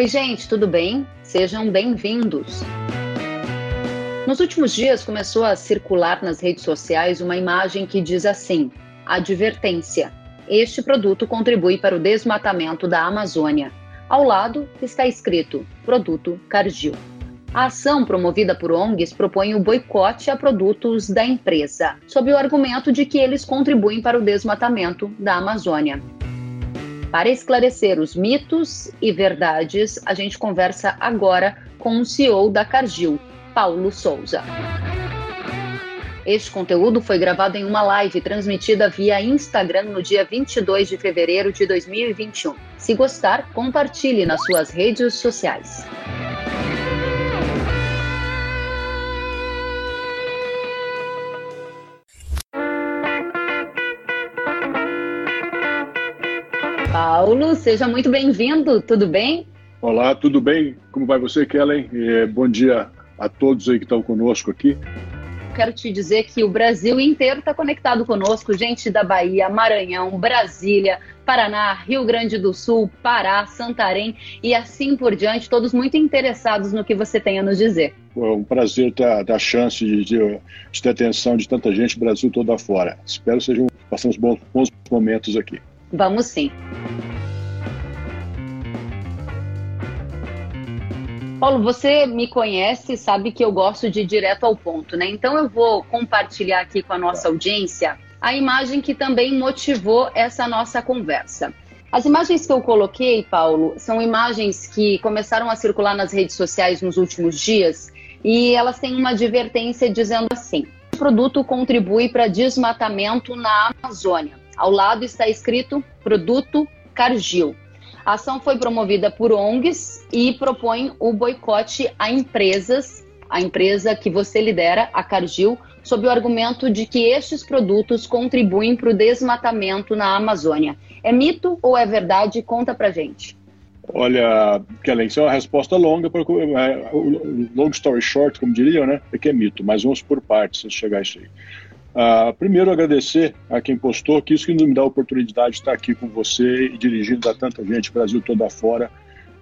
Oi, gente, tudo bem? Sejam bem-vindos. Nos últimos dias começou a circular nas redes sociais uma imagem que diz assim: advertência. Este produto contribui para o desmatamento da Amazônia. Ao lado está escrito: produto Cargill. A ação promovida por ONGs propõe o boicote a produtos da empresa, sob o argumento de que eles contribuem para o desmatamento da Amazônia. Para esclarecer os mitos e verdades, a gente conversa agora com o CEO da Cargill, Paulo Souza. Este conteúdo foi gravado em uma live transmitida via Instagram no dia 22 de fevereiro de 2021. Se gostar, compartilhe nas suas redes sociais. Paulo, seja muito bem-vindo, tudo bem? Olá, tudo bem? Como vai você, Kellen? É, bom dia a todos aí que estão conosco aqui. Quero te dizer que o Brasil inteiro está conectado conosco, gente da Bahia, Maranhão, Brasília, Paraná, Rio Grande do Sul, Pará, Santarém e assim por diante, todos muito interessados no que você tem a nos dizer. É um prazer ter, ter a chance de, de, de, ter atenção de tanta gente, Brasil todo afora. Espero que sejam, passamos bons, bons momentos aqui. Vamos sim. Paulo, você me conhece, sabe que eu gosto de ir direto ao ponto, né? Então eu vou compartilhar aqui com a nossa audiência a imagem que também motivou essa nossa conversa. As imagens que eu coloquei, Paulo, são imagens que começaram a circular nas redes sociais nos últimos dias e elas têm uma advertência dizendo assim: o produto contribui para desmatamento na Amazônia. Ao lado está escrito Produto Cargill. A ação foi promovida por ONGs e propõe o boicote a empresas, a empresa que você lidera, a Cargill, sob o argumento de que estes produtos contribuem para o desmatamento na Amazônia. É mito ou é verdade? Conta pra gente. Olha, Kellen, isso é uma resposta longa, é, long story short, como diriam, né? É que é mito, mas vamos por partes de chegar a isso aí. Uh, primeiro, agradecer a quem postou, que isso que me dá a oportunidade de estar aqui com você e dirigindo a tanta gente, Brasil toda fora,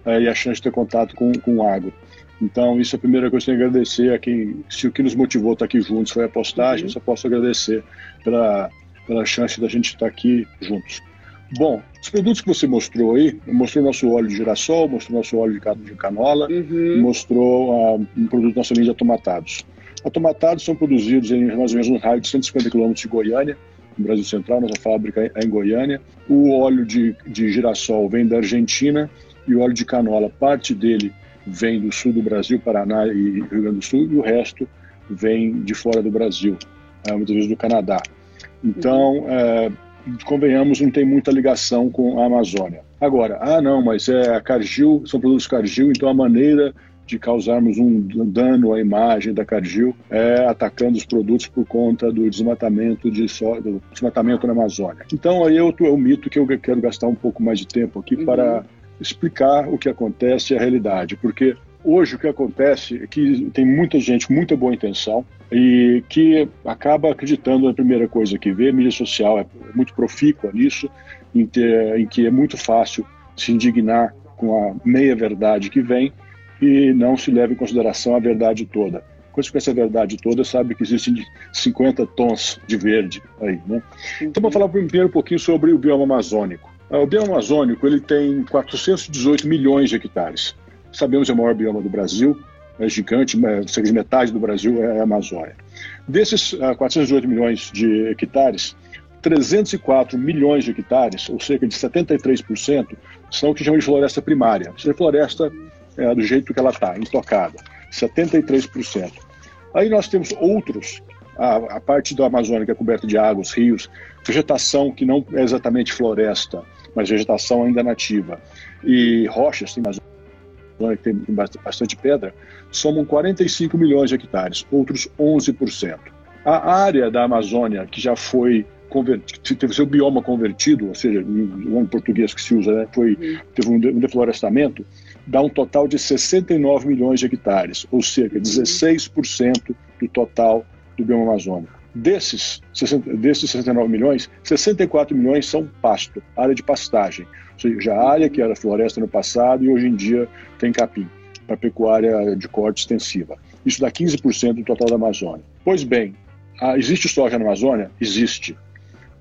uh, e a chance de ter contato com, com o agro. Então, isso é a primeira coisa que eu tenho que agradecer a quem, se o que nos motivou a estar aqui juntos foi a postagem, uhum. só posso agradecer pela, pela chance da gente estar aqui juntos. Bom, os produtos que você mostrou aí, mostrou nosso óleo de girassol, mostrou nosso óleo de canola, uhum. mostrou uh, um produto da nossa linha de atomatados. Automatados são produzidos em mais ou menos um raio de 150 quilômetros de Goiânia, no Brasil Central, nossa fábrica é em Goiânia. O óleo de, de girassol vem da Argentina e o óleo de canola, parte dele vem do sul do Brasil, Paraná e Rio Grande do Sul, e o resto vem de fora do Brasil, é, muitas vezes do Canadá. Então, é, convenhamos, não tem muita ligação com a Amazônia. Agora, ah, não, mas é a Cargill, são produtos Cargill, então a maneira de causarmos um dano à imagem da Cargill é atacando os produtos por conta do desmatamento, de so, do desmatamento na Amazônia. Então aí é o, é mito que eu quero gastar um pouco mais de tempo aqui uhum. para explicar o que acontece e a realidade, porque hoje o que acontece é que tem muita gente com muita boa intenção e que acaba acreditando na primeira coisa que vê, a mídia social é muito profícua nisso, em, ter, em que é muito fácil se indignar com a meia verdade que vem e não se leva em consideração a verdade toda. Quando se conhece a verdade toda, sabe que existem 50 tons de verde aí, né? Então, vou falar primeiro um pouquinho sobre o bioma amazônico. Ah, o bioma amazônico ele tem 418 milhões de hectares. Sabemos que é o maior bioma do Brasil, é gigante, cerca de metade do Brasil é a Amazônia. Desses 418 ah, milhões de hectares, 304 milhões de hectares, ou cerca de 73%, são o que chamamos de floresta primária, ou seja, floresta é, do jeito que ela está, intocada, 73%. Aí nós temos outros, a, a parte da Amazônia que é coberta de águas, rios, vegetação que não é exatamente floresta, mas vegetação ainda nativa, e rochas, tem Amazônia que tem bastante pedra, somam 45 milhões de hectares, outros 11%. A área da Amazônia que já foi teve seu bioma convertido, ou seja, nome português que se usa, né, foi, teve um deflorestamento, dá um total de 69 milhões de hectares, ou cerca de 16% do total do bioma amazônico. Desses, 60, desses 69 milhões, 64 milhões são pasto, área de pastagem. Ou seja, a área que era floresta no passado e hoje em dia tem capim, para pecuária de corte extensiva. Isso dá 15% do total da Amazônia. Pois bem, existe soja na Amazônia? Existe.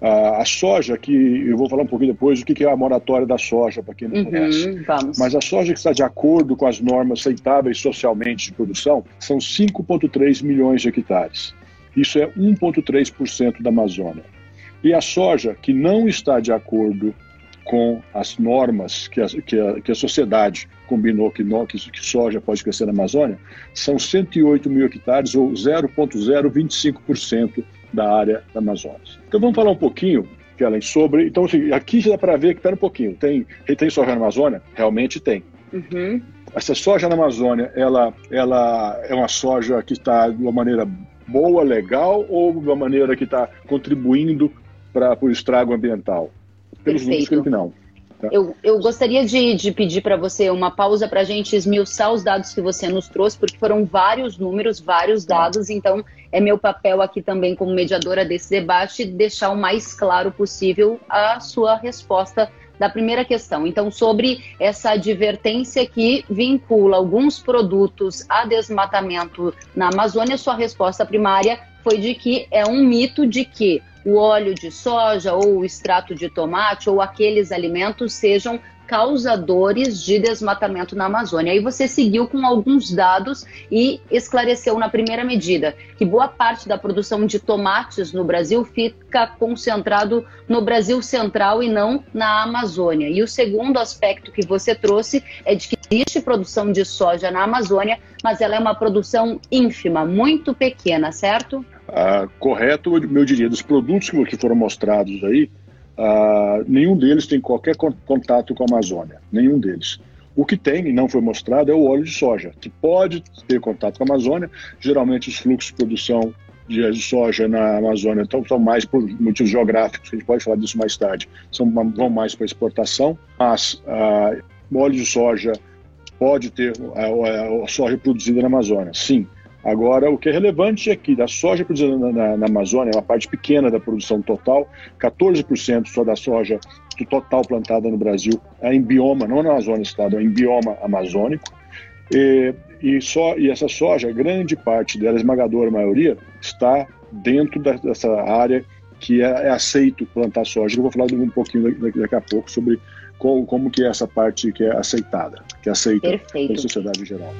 A soja, que eu vou falar um pouquinho depois o que é a moratória da soja, para quem não uhum, conhece. Vamos. Mas a soja que está de acordo com as normas aceitáveis socialmente de produção são 5,3 milhões de hectares. Isso é 1,3% da Amazônia. E a soja que não está de acordo com as normas que a, que a, que a sociedade combinou que, no, que, que, soja pode crescer na Amazônia, são 108 mil hectares, ou 0,025% da área da Amazônia. Então vamos falar um pouquinho, Kellen, sobre. Então, assim, aqui já dá para ver que espera um pouquinho. Tem, tem soja na Amazônia? Realmente tem. Uhum. Essa soja na Amazônia, ela, ela é uma soja que está de uma maneira boa, legal, ou de uma maneira que está contribuindo para o estrago ambiental? Pelos números que não. Tá. Eu, eu gostaria de, de pedir para você uma pausa para a gente esmiuçar os dados que você nos trouxe, porque foram vários números, vários tá. dados, então é meu papel aqui também como mediadora desse debate deixar o mais claro possível a sua resposta da primeira questão. Então, sobre essa advertência que vincula alguns produtos a desmatamento na Amazônia, sua resposta primária foi de que é um mito de que o óleo de soja ou o extrato de tomate ou aqueles alimentos sejam causadores de desmatamento na Amazônia. Aí você seguiu com alguns dados e esclareceu na primeira medida que boa parte da produção de tomates no Brasil fica concentrado no Brasil central e não na Amazônia. E o segundo aspecto que você trouxe é de que existe produção de soja na Amazônia, mas ela é uma produção ínfima, muito pequena, certo? Ah, correto, eu diria, dos produtos que foram mostrados aí, ah, nenhum deles tem qualquer contato com a Amazônia, nenhum deles. O que tem e não foi mostrado é o óleo de soja, que pode ter contato com a Amazônia. Geralmente, os fluxos de produção de soja na Amazônia estão, estão mais por motivos geográficos, a gente pode falar disso mais tarde, são, vão mais para exportação, mas ah, óleo de soja pode ter a, a, a soja produzida na Amazônia, sim. Agora, o que é relevante é que da soja produzida na, na, na Amazônia, é uma parte pequena da produção total, 14% só da soja do total plantada no Brasil é em bioma, não na Amazônia Estado, é em bioma amazônico. E, e, só, e essa soja, grande parte dela, a esmagadora maioria, está dentro da, dessa área que é, é, aceito plantar soja. Eu vou falar um pouquinho daqui, daqui a pouco sobre como, como que é essa parte que é aceitada, que é aceita Perfeito. pela sociedade em geral.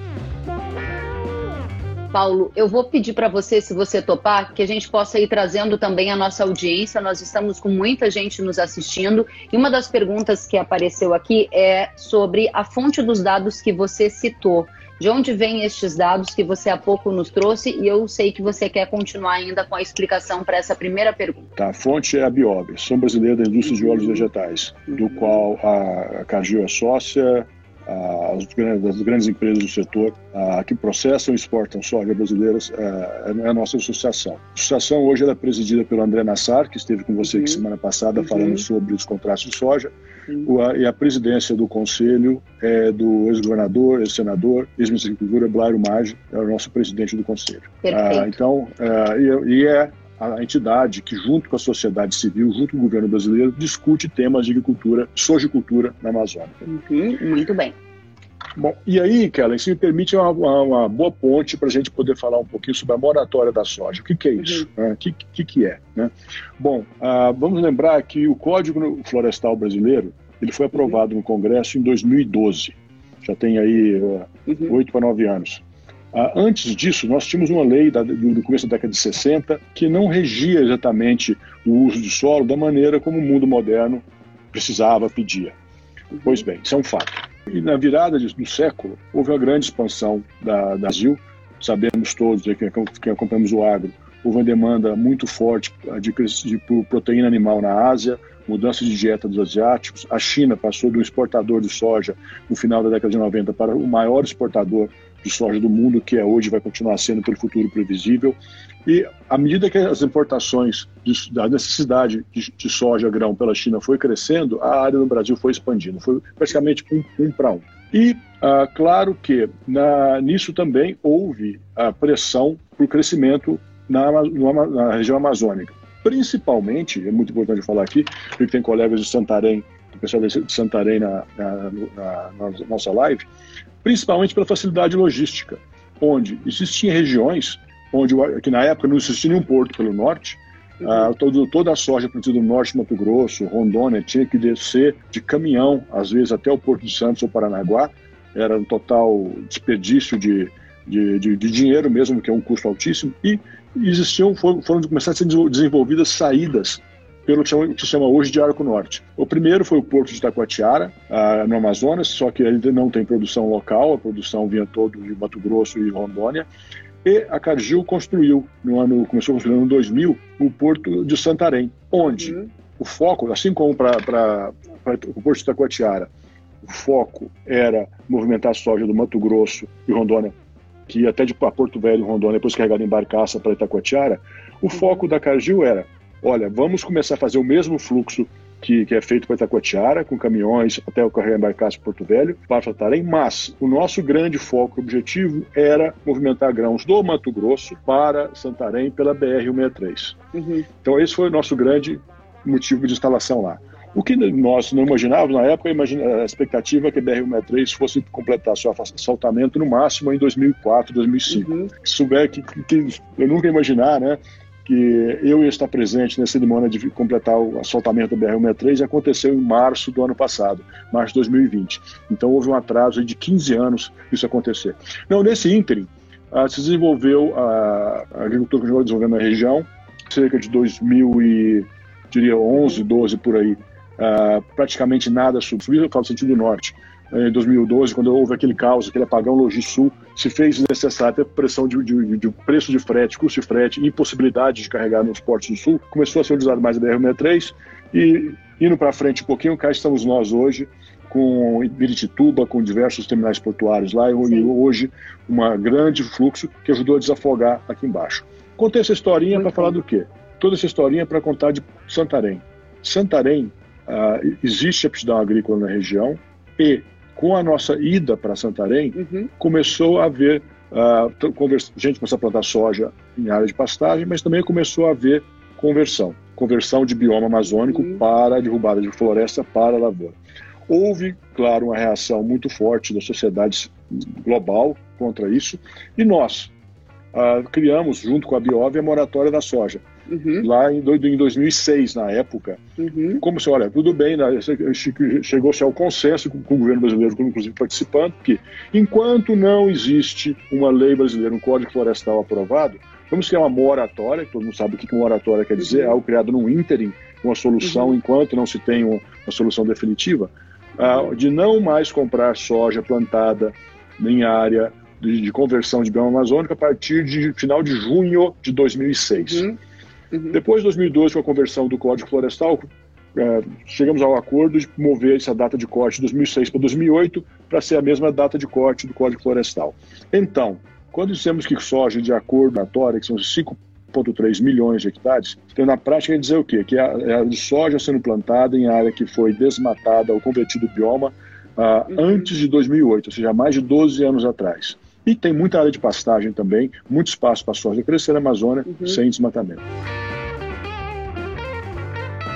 Paulo, eu vou pedir para você, se você topar, que a gente possa ir trazendo também a nossa audiência. Nós estamos com muita gente nos assistindo e uma das perguntas que apareceu aqui é sobre a fonte dos dados que você citou. De onde vêm estes dados que você há pouco nos trouxe? E eu sei que você quer continuar ainda com a explicação para essa primeira pergunta. Tá, a fonte é a Biob, São Brasileira da Indústria de Óleos Vegetais, do qual a Cargill é sócia, das grandes empresas do setor que processam e exportam soja brasileiras é, é a nossa associação. A associação hoje é presidida pelo André Nassar, que esteve com você uhum. aqui semana passada uhum. falando sobre os contratos de soja, uhum. e a presidência do conselho é do ex-governador, ex-senador, ex-ministro da Agricultura, Blairo Maggi, é o nosso presidente do conselho. Ah, então, e é a entidade que, junto com a sociedade civil, junto com o governo brasileiro, discute temas de agricultura, sojicultura na Amazônia. Uhum, muito bem. Bom, e aí, Kellen, se me permite uma, uma, boa ponte para a gente poder falar um pouquinho sobre a moratória da soja. O que, que é isso? Uhum. O que, que, que, é? Né? Bom, uh, vamos lembrar que o Código Florestal Brasileiro ele foi aprovado uhum. no Congresso em 2012. Já tem aí oito uh, para nove anos. Ah, antes disso, nós tínhamos uma lei do, começo da década de 60 que não regia exatamente o uso de solo da maneira como o mundo moderno precisava, pedia. Pois bem, isso é um fato. E na virada do século, houve uma grande expansão da, da Brasil. Sabemos todos, que, acompanhamos o agro, houve uma demanda muito forte de, de, de proteína animal na Ásia, mudança de dieta dos asiáticos. A China passou de um exportador de soja no final da década de 90 para o maior exportador de soja do mundo, que é hoje, vai continuar sendo pelo futuro previsível. E à medida que as importações de, da necessidade de, de, soja grão pela China foi crescendo, a área no Brasil foi expandindo, foi praticamente um, um para um. E ah, claro que na, nisso também houve a pressão para o crescimento na, na região amazônica. Principalmente, é muito importante falar aqui, porque tem colegas de Santarém, o pessoal de Santarém na, na, na, na nossa live, principalmente pela facilidade logística, onde existiam regiões onde que na época não existia nenhum porto pelo norte, ah, todo, toda a soja produzida no norte Mato Grosso, Rondônia, tinha que descer de caminhão, às vezes até o Porto de Santos ou Paranaguá, era um total desperdício de, de, de, de dinheiro mesmo, que é um custo altíssimo, e existiam, foram, foram começar a ser desenvolvidas saídas pelo que se chama hoje de Arco Norte. O primeiro foi o porto de Taquatiara, ah, no Amazonas, só que ele não tem produção local, a produção vinha todo de Mato Grosso e Rondônia. E a Cargill construiu, no ano, começou a construir no ano 2000, o porto de Santarém, onde uhum. o foco, assim como para o porto de Taquatiara, o foco era movimentar a soja do Mato Grosso e Rondônia, que ia até de Porto Velho e Rondônia, depois carregada em barcaça para Itacoatiara, o uhum. foco da Cargill era olha, vamos começar a fazer o mesmo fluxo que, que, é feito para Itacoatiara, com caminhões até o Carreira Embarcaço Porto Velho, para Santarém, mas o nosso grande foco, objetivo, era movimentar grãos do Mato Grosso para Santarém pela BR-163. Uhum. Então esse foi o nosso grande motivo de instalação lá. O que nós não imaginávamos na época, a expectativa é que a BR-163 fosse completar seu assaltamento no máximo em 2004, 2005. Uhum. Se souber que, que, eu nunca imaginar, né, que eu ia estar presente na cerimônia de completar o assaltamento da BR-163 e aconteceu em março do ano passado, março de 2020. Então houve um atraso de 15 anos isso acontecer. Não, nesse ínterim, ah, se desenvolveu a, a agricultura continuou desenvolvendo na região, cerca de 2011, 12 por aí, ah, praticamente nada subiu, eu falo sentido norte, em 2012, quando houve aquele caos, aquele apagão Logisul, se fez necessário ter pressão de, de, de, preço de frete, custo de frete, impossibilidade de carregar nos portos do Sul, começou a ser utilizado mais a BR-63 e indo para frente um pouquinho, cá estamos nós hoje com Ibirituba, com diversos terminais portuários lá e hoje um grande fluxo que ajudou a desafogar aqui embaixo. Contei essa historinha para falar do quê? Toda essa historinha para contar de Santarém. Santarém, uh, existe aptidão agrícola na região e com a nossa ida para Santarém, uhum. começou a haver uh, gente começou a plantar soja em área de pastagem, mas também começou a haver conversão, conversão de bioma amazônico uhum. para derrubada de floresta para lavoura. Houve, claro, uma reação muito forte da sociedade global contra isso, e nós uh, criamos, junto com a Biov, a moratória da soja uhum. lá em, em 2006, na época. Uhum. Como se, olha, tudo bem, né? chegou-se ao consenso com, com, o governo brasileiro, inclusive participando, que enquanto não existe uma lei brasileira, um código florestal aprovado, vamos criar uma moratória, todo mundo sabe o que uma moratória quer dizer, uhum. algo criado num ínterim, uma solução uhum. enquanto não se tem uma, uma solução definitiva, uh, de não mais comprar soja plantada em área de, de, conversão de bioma amazônico a partir de final de junho de 2006. Uhum. Uhum. Depois de 2012, com a conversão do Código Florestal, é, chegamos ao acordo de mover essa data de corte de 2006 para 2008 para ser a mesma data de corte do Código Florestal. Então, quando dissemos que soja de acordo na Tória, que são 5,3 milhões de hectares, então na prática quer dizer o quê? Que é a, a soja sendo plantada em área que foi desmatada ou convertido bioma uh, uhum. antes de 2008, ou seja, mais de 12 anos atrás. E tem muita área de pastagem também, muito espaço para a soja crescer na Amazônia uhum. sem desmatamento.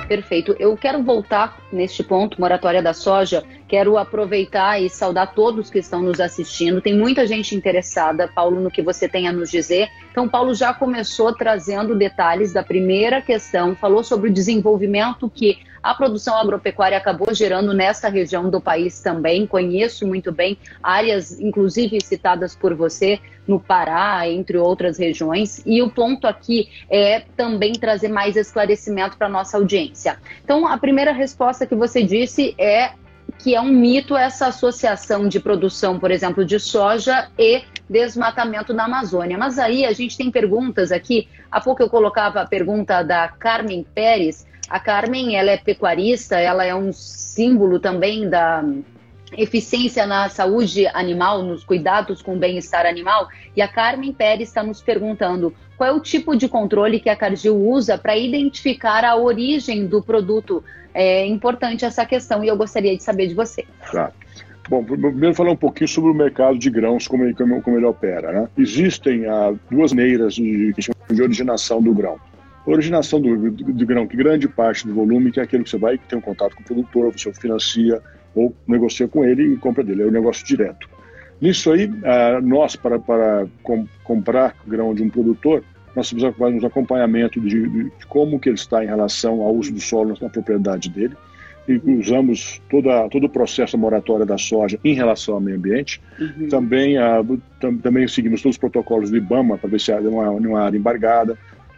Perfeito. Eu quero voltar neste ponto, moratória da soja. Quero aproveitar e saudar todos que estão nos assistindo. Tem muita gente interessada, Paulo, no que você tem a nos dizer. Então, Paulo já começou trazendo detalhes da primeira questão, falou sobre o desenvolvimento que a produção agropecuária acabou gerando nesta região do país também. Conheço muito bem áreas, inclusive citadas por você, no Pará, entre outras regiões. E o ponto aqui é também trazer mais esclarecimento para a nossa audiência. Então, a primeira resposta que você disse é que é um mito essa associação de produção, por exemplo, de soja e desmatamento na Amazônia. Mas aí a gente tem perguntas aqui. Há pouco eu colocava a pergunta da Carmen Pérez, a Carmen, ela é pecuarista, ela é um símbolo também da eficiência na saúde animal, nos cuidados com o bem-estar animal. E a Carmen Pérez está nos perguntando qual é o tipo de controle que a Cargill usa para identificar a origem do produto. É importante essa questão e eu gostaria de saber de você. Claro. Bom, primeiro falar um pouquinho sobre o mercado de grãos, como ele, como ele opera. Né? Existem ah, duas maneiras de, de originação do grão. Originação do, do, do, grão, que grande parte do volume, que é aquele que você vai ter um contato com o produtor, você financia ou negocia com ele e compra dele, é o um negócio direto. Nisso aí, ah, nós, para, para com, comprar grão de um produtor, nós fazemos um acompanhamento de, de, como que ele está em relação ao uso do solo na propriedade dele, e usamos toda, todo o processo da moratória da soja em relação ao meio ambiente. Uhum. Também, a, tam, também seguimos todos os protocolos do IBAMA para ver se há uma, uma área embargada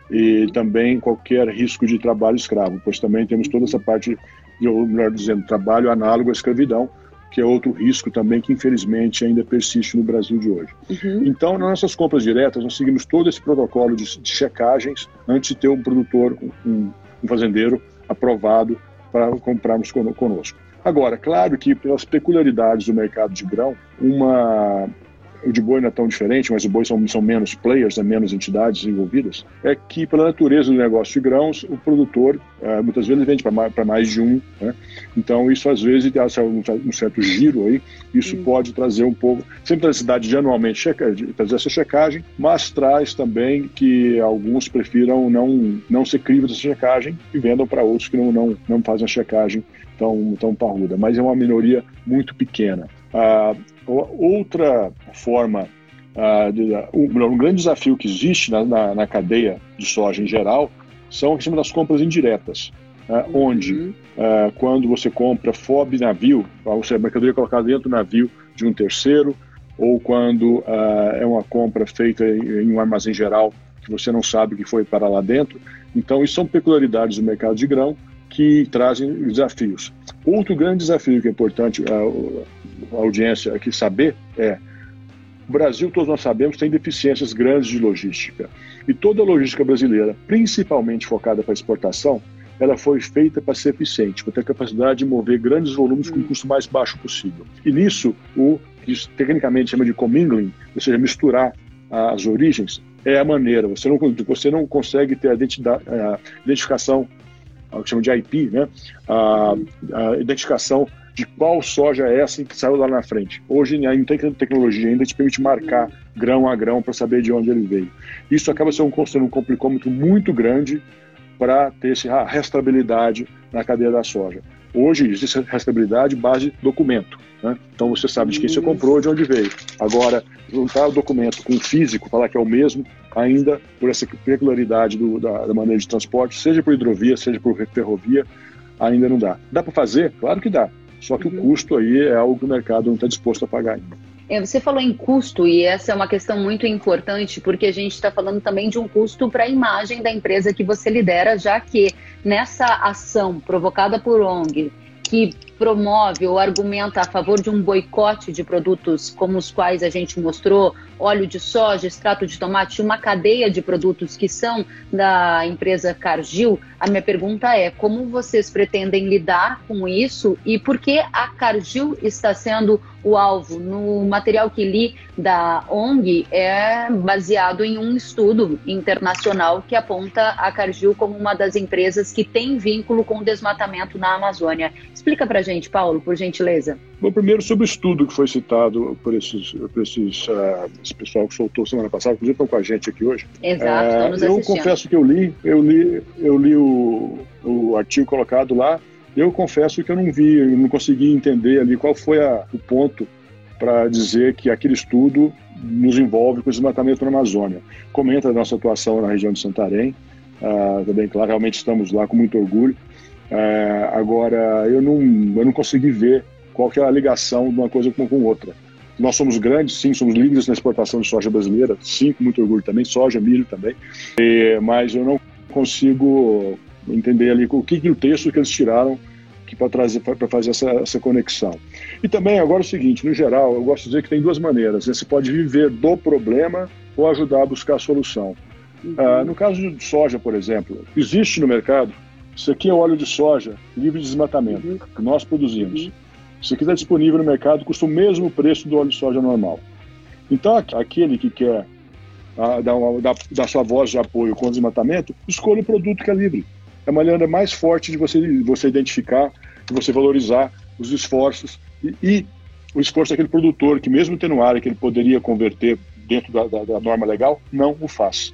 e também qualquer risco de trabalho escravo, pois também temos toda essa parte, ou melhor dizendo, trabalho análogo à escravidão, que é outro risco também que infelizmente ainda persiste no Brasil de hoje. Uhum. Então, nas nossas compras diretas, nós seguimos todo esse protocolo de, de checagens antes de ter um produtor, um, um fazendeiro aprovado para comprarmos conosco. Agora, claro que pelas peculiaridades do mercado de grão, uma o de boi não é tão diferente, mas o boi são, são menos players, né, menos entidades envolvidas, é que pela natureza do negócio de grãos, o produtor uh, muitas vezes vende para mais, de um. Né? Então isso às vezes dá um, um certo giro aí, isso hum. pode trazer um pouco, sempre a necessidade de anualmente checa, de fazer essa checagem, mas traz também que alguns prefiram não, não ser crivos dessa checagem e vendam para outros que não, não, não fazem a checagem tão, tão parruda, mas é uma minoria muito pequena. Uh, outra forma, uh, de, um, um, grande desafio que existe na, na, na, cadeia de soja em geral são a questão das compras indiretas, uh, onde uhum. quando você compra FOB navio, ou seja, mercadoria colocada dentro do navio de um terceiro, ou quando é uma compra feita em, em um armazém geral que você não sabe que foi para lá dentro. Então, isso são peculiaridades do mercado de grão que trazem desafios. Outro grande desafio que é importante a audiência aqui saber é o Brasil, todos nós sabemos, tem deficiências grandes de logística. E toda a logística brasileira, principalmente focada para exportação, ela foi feita para ser eficiente, para ter a capacidade de mover grandes volumes com o custo mais baixo possível. E nisso, o que tecnicamente chama de commingling, ou seja, misturar as origens, é a maneira. Você não, você não consegue ter a, a identificação, o que chama de IP, né? a, a identificação de qual soja é essa que saiu lá na frente. Hoje não tem tecnologia ainda que te permite marcar grão a grão para saber de onde ele veio. Isso acaba sendo um complicômetro muito grande para ter essa restabilidade na cadeia da soja. Hoje existe restabilidade base documento. Né? Então você sabe de quem você comprou, de onde veio. Agora, juntar o documento com o físico, falar que é o mesmo, ainda por essa peculiaridade do, da, da maneira de transporte, seja por hidrovia, seja por ferrovia, ainda não dá. Dá para fazer? Claro que dá. Só que uhum. o custo aí é algo que o mercado não está disposto a pagar ainda. É, você falou em custo e essa é uma questão muito importante porque a gente está falando também de um custo para a imagem da empresa que você lidera, já que nessa ação provocada por ONG que promove ou argumenta a favor de um boicote de produtos como os quais a gente mostrou, óleo de soja, extrato de tomate, uma cadeia de produtos que são da empresa Cargill, a minha pergunta é como vocês pretendem lidar com isso e por que a Cargill está sendo o alvo? No material que li da ONG é baseado em um estudo internacional que aponta a Cargill como uma das empresas que tem vínculo com o desmatamento na Amazônia. Explica para gente, Paulo, por gentileza. Bom, primeiro sobre o estudo que foi citado por esses, por esses uh, esse pessoal que soltou semana passada, inclusive estão com a gente aqui hoje. Exato, uh, Eu confesso que eu li, eu li, eu li o, o artigo colocado lá. Eu confesso que eu não vi, eu não consegui entender ali qual foi a, o ponto para dizer que aquele estudo nos envolve com o desmatamento na Amazônia. Comenta a nossa atuação na região de Santarém, uh, também, claro, realmente estamos lá com muito orgulho. É, agora, eu não, eu não consegui ver qual que é a ligação de uma coisa com, com outra. Nós somos grandes, sim, somos líderes na exportação de soja brasileira, sim, com muito orgulho também, soja, milho também, e, mas eu não consigo entender ali o que, que o texto que eles tiraram para trazer para fazer essa, essa conexão. E também agora é o seguinte, no geral, eu gosto de dizer que tem duas maneiras. Né? Você pode viver do problema ou ajudar a buscar a solução. Uhum. Ah, no caso de soja, por exemplo, existe no mercado isso aqui é óleo de soja livre de desmatamento, uhum. que nós produzimos. Uhum. Isso aqui está disponível no mercado, custa o mesmo preço do óleo de soja normal. Então, aquele que quer ah, dar, uma, dar, dar, sua voz de apoio com o desmatamento, escolha o produto que é livre. É a maneira mais forte de você, você identificar, de você valorizar os esforços e, e o esforço daquele produtor, que mesmo tendo área que ele poderia converter dentro da, da, da norma legal, não o faz.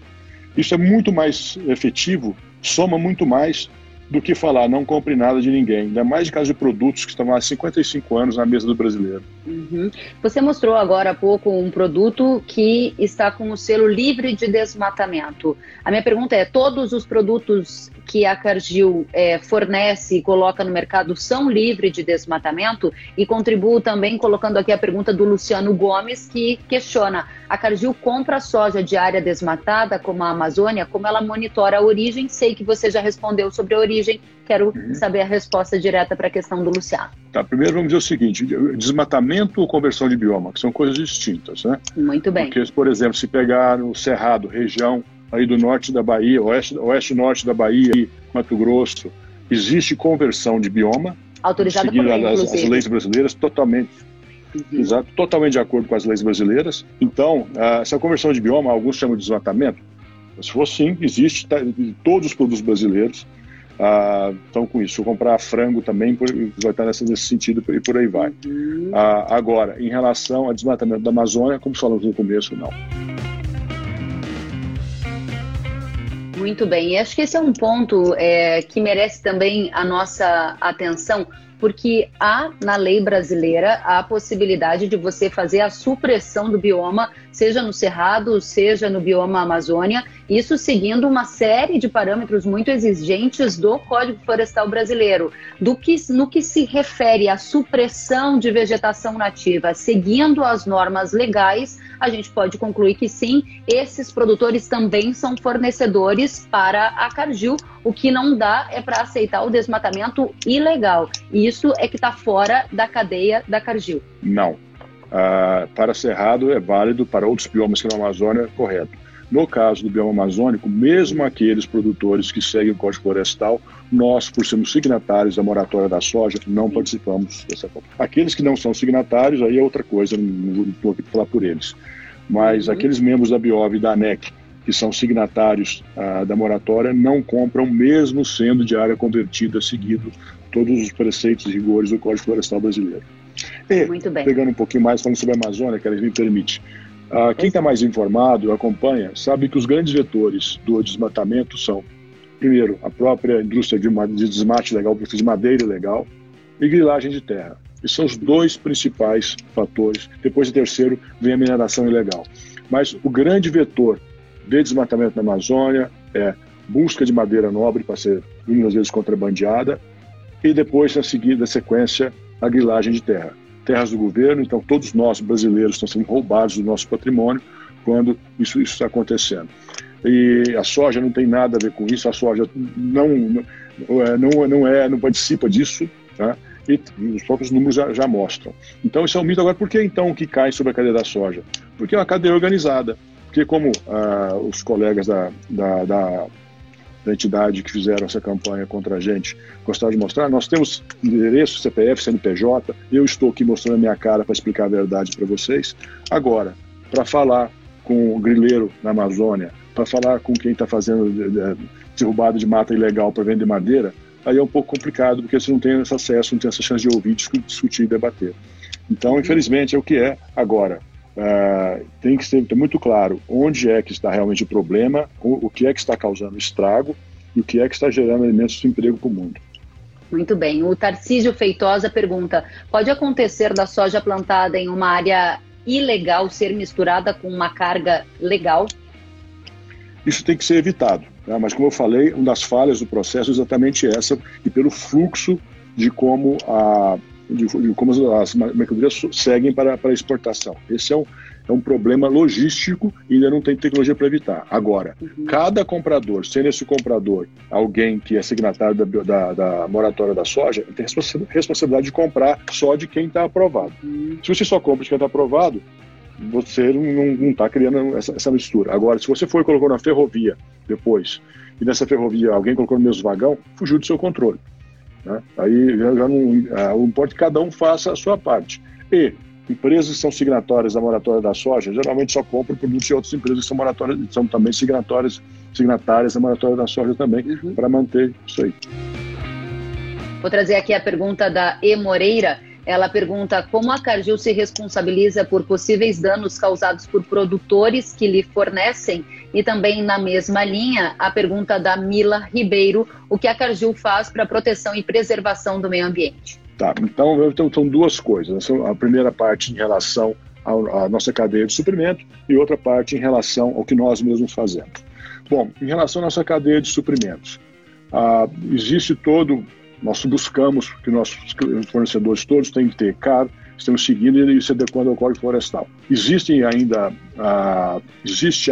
Isso é muito mais efetivo, soma muito mais do que falar não compre nada de ninguém, ainda mais de caso de produtos que estão há 55 anos na mesa do brasileiro. Uhum. Você mostrou agora há pouco um produto que está com o selo livre de desmatamento. A minha pergunta é: todos os produtos que a Cargill é, fornece e coloca no mercado são livres de desmatamento? E contribuo também colocando aqui a pergunta do Luciano Gomes, que questiona: a Cargill compra soja de área desmatada, como a Amazônia, como ela monitora a origem? Sei que você já respondeu sobre a origem, quero uhum. saber a resposta direta para a questão do Luciano. Tá, primeiro vamos dizer o seguinte: desmatamento ou conversão de bioma, que são coisas distintas, né? Muito bem. Porque, por exemplo, se pegar no Cerrado, região aí do norte da Bahia, oeste, oeste norte da Bahia, Mato Grosso, existe conversão de bioma, autorizada por lei, as, as leis brasileiras totalmente Uhum. Exato, totalmente de acordo com as leis brasileiras. Então, uh, essa conversão de bioma, alguns chamam de desmatamento. Se for sim, existe tá, todos os produtos brasileiros estão com isso. Se eu comprar frango também, por, vai estar nesse, nesse sentido e por aí vai. Uhum. Uh, agora, em relação ao desmatamento da Amazônia, como falamos no começo, não. Muito bem, e acho que esse é um ponto é, que merece também a nossa atenção, porque há na lei brasileira a possibilidade de você fazer a supressão do bioma, seja no Cerrado, seja no bioma Amazônia, isso seguindo uma série de parâmetros muito exigentes do Código Florestal Brasileiro. Do que, no que se refere à supressão de vegetação nativa, seguindo as normas legais, a gente pode concluir que sim, esses produtores também são fornecedores para a Cargill. O que não dá é para aceitar o desmatamento ilegal. E isso é que está fora da cadeia da Cargill. Não. Uh, para Cerrado é válido, para outros biomas que na Amazônia correto. No caso do bioma amazônico, mesmo aqueles produtores que seguem o Código Florestal, nós, por sermos signatários da moratória da soja, não participamos dessa Aqueles que não são signatários, aí é outra coisa, não estou aqui para falar por eles. Mas uhum. aqueles membros da Biov e da ANEC que são signatários ah, da moratória não compram, mesmo sendo de área convertida, seguido todos os preceitos e rigores do Código Florestal Brasileiro. E, Muito bem. pegando um pouquinho mais, falando sobre a Amazônia, que ela me permite, ah, quem está mais informado, acompanha, sabe que os grandes vetores do desmatamento são, primeiro, a própria indústria de, de desmate legal, de madeira legal, e grilagem de terra. Esses são os dois principais fatores. Depois, o terceiro, vem a mineração ilegal. Mas o grande vetor de desmatamento na Amazônia é busca de madeira nobre para ser muitas vezes contrabandeada e depois, na seguida, sequência, a grilagem de terra terras do governo, então todos nós brasileiros estamos sendo roubados do nosso patrimônio quando isso, isso está acontecendo. E a soja não tem nada a ver com isso, a soja não, não, não, não, é, não participa disso, tá? e os próprios números já, já, mostram. Então isso é um mito. Agora, por que então que cai sobre a cadeia da soja? Porque é uma cadeia organizada. Porque como ah, os colegas da, da, da da entidade que fizeram essa campanha contra a gente gostaram de mostrar. Nós temos endereço, CPF, CNPJ. Eu estou aqui mostrando a minha cara para explicar a verdade para vocês. Agora, para falar com o grileiro na Amazônia, para falar com quem está fazendo derrubada de mata ilegal para vender madeira, aí é um pouco complicado, porque você não tem esse acesso, não tem essa chance de ouvir, discutir e debater. Então, infelizmente, é o que é agora. Uh, tem que ser muito claro onde é que está realmente o problema, o, o que é que está causando estrago e o que é que está gerando elementos de emprego para o mundo. Muito bem. O Tarcísio Feitosa pergunta: pode acontecer da soja plantada em uma área ilegal ser misturada com uma carga legal? Isso tem que ser evitado. Né? Mas, como eu falei, uma das falhas do processo é exatamente essa, e pelo fluxo de como a, de, de como as mercadorias seguem para, para exportação. Esse é um, é um problema logístico e ainda não tem tecnologia para evitar. Agora, uhum. cada comprador, sendo esse comprador alguém que é signatário da, da, da moratória da soja, tem responsabilidade de comprar só de quem está aprovado. Uhum. Se você só compra de quem está aprovado, você não está criando essa, essa, mistura. Agora, se você for e colocou na ferrovia depois, e nessa ferrovia alguém colocou no mesmo vagão, fugiu do seu controle. Né? Aí já, já não, é, o importa que cada um faça a sua parte. E empresas que são signatórias da moratória da soja geralmente só compram produtos de outras empresas que são, moratórias, são também signatórias, signatárias da moratória da soja também, uhum. para manter isso aí. Vou trazer aqui a pergunta da E. Moreira, Ela pergunta como a Cargill se responsabiliza por possíveis danos causados por produtores que lhe fornecem e também na mesma linha a pergunta da Mila Ribeiro, o que a Cargill faz para a proteção e preservação do meio ambiente. Tá, então, então são duas coisas. A primeira parte em relação à nossa cadeia de suprimento e outra parte em relação ao que nós mesmos fazemos. Bom, em relação à nossa cadeia de suprimentos, ah, existe todo, nós buscamos que nossos fornecedores todos têm que ter CAR, estamos seguindo e se adequando ao Código Florestal. Existem ainda, ah, existe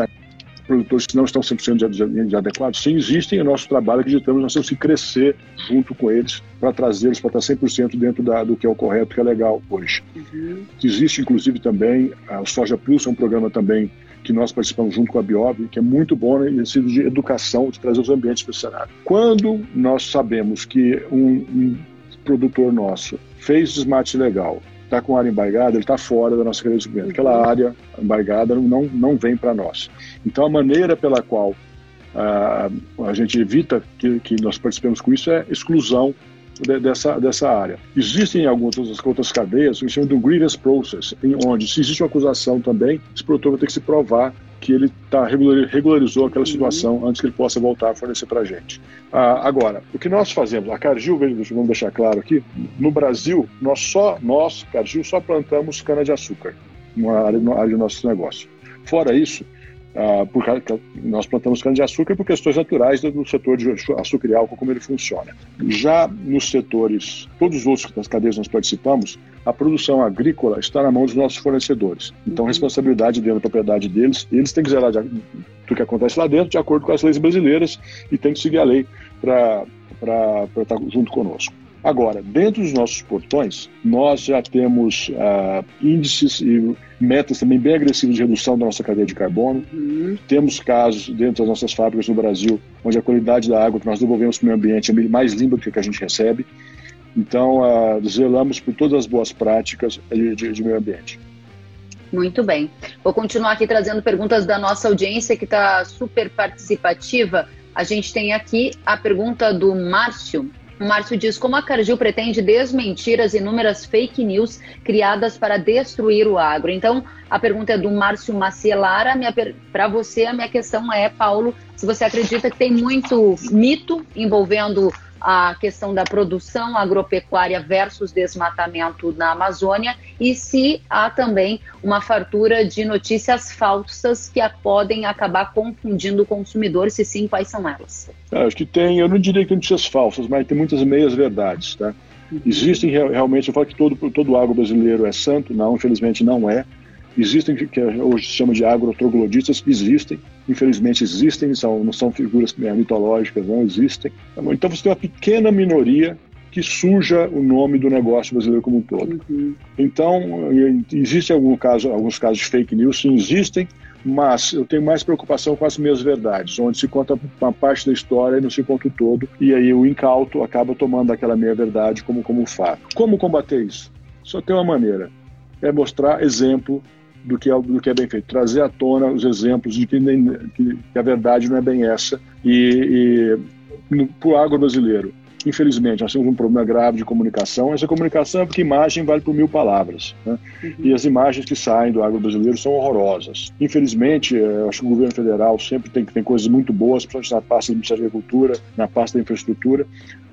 produtores que não estão 100% adequados? Sim, existem. O nosso trabalho, acreditamos, nós temos que crescer junto com eles para trazê-los para estar 100% dentro da, do que é o correto, que é legal hoje. Uhum. Existe, inclusive, também, o Soja Plus é um programa também que nós participamos junto com a Biob, que é muito bom né, sentido de educação, de trazer os ambientes para o cenário. Quando nós sabemos que um, um produtor nosso fez desmate legal, está com área embargada, ele está fora da nossa cadeia de suprimento. Aquela uhum. área embargada não, não vem para nós. Então, a maneira pela qual uh, a gente evita que, que nós participemos com isso é exclusão de, dessa, dessa área. Existem algumas outras, outras cadeias, que chamam de um grievance process, em onde, se existe uma acusação também, esse produtor vai ter que se provar que ele tá, regularizou aquela uhum. situação uhum. antes que ele possa voltar a fornecer para a gente. Ah, agora, o que nós fazemos, a Cargill, vamos deixar claro aqui, no Brasil, nós só, nós, Cargill, só plantamos cana-de-açúcar, uma área, uma área do nosso negócio. Fora isso, por, nós plantamos cana-de-açúcar por questões naturais do setor de açúcar e álcool, como ele funciona. Já nos setores, todos os outros das cadeias que nós participamos, a produção agrícola está na mão dos nossos fornecedores. Então, a responsabilidade dentro da propriedade deles, eles têm que zelar do que acontece lá dentro, de acordo com as leis brasileiras, e têm que seguir a lei para estar junto conosco. Agora, dentro dos nossos portões, nós já temos uh, índices e metas também bem agressivas de redução da nossa cadeia de carbono. Uhum. Temos casos dentro das nossas fábricas no Brasil onde a qualidade da água que nós devolvemos para o meio ambiente é mais limpa do que a que a gente recebe. Então, uh, zelamos por todas as boas práticas de, de, de meio ambiente. Muito bem. Vou continuar aqui trazendo perguntas da nossa audiência que está super participativa. A gente tem aqui a pergunta do Márcio. Márcio diz como a Cargill pretende desmentir as inúmeras fake news criadas para destruir o agro. Então, a pergunta é do Márcio Macielara. Para você, a minha questão é, Paulo, se você acredita que tem muito mito envolvendo a questão da produção agropecuária versus desmatamento na Amazônia e se há também uma fartura de notícias falsas que podem acabar confundindo o consumidor, se sim, quais são elas? Ah, acho que tem, eu não diria que tem notícias falsas, mas tem muitas meias verdades, tá? Existem realmente, eu falo que todo, todo agro brasileiro é santo, não, infelizmente não é. Existem, que hoje se chama de agrotrogloditas, existem, infelizmente existem, são, não são figuras mitológicas, não existem. Então você tem uma pequena minoria que suja o nome do negócio brasileiro como um todo. Uhum. Então, existe algum caso, alguns casos de fake news, sim, existem, mas eu tenho mais preocupação com as minhas verdades, onde se conta uma parte da história e não se conta o todo, e aí o incauto acaba tomando aquela meia verdade como, como fato. Como combater isso? Só tem uma maneira, é mostrar exemplo do que, é, do que é bem feito, trazer à tona os exemplos de que, nem, que, que a verdade não é bem essa. E, e para o agro brasileiro, infelizmente, nós temos um problema grave de comunicação. Essa comunicação é porque imagem vale por mil palavras. Né? Uhum. E as imagens que saem do agro brasileiro são horrorosas. Infelizmente, eh, acho que o governo federal sempre tem, tem coisas muito boas, principalmente na pasta do Ministério da Agricultura, na pasta da infraestrutura,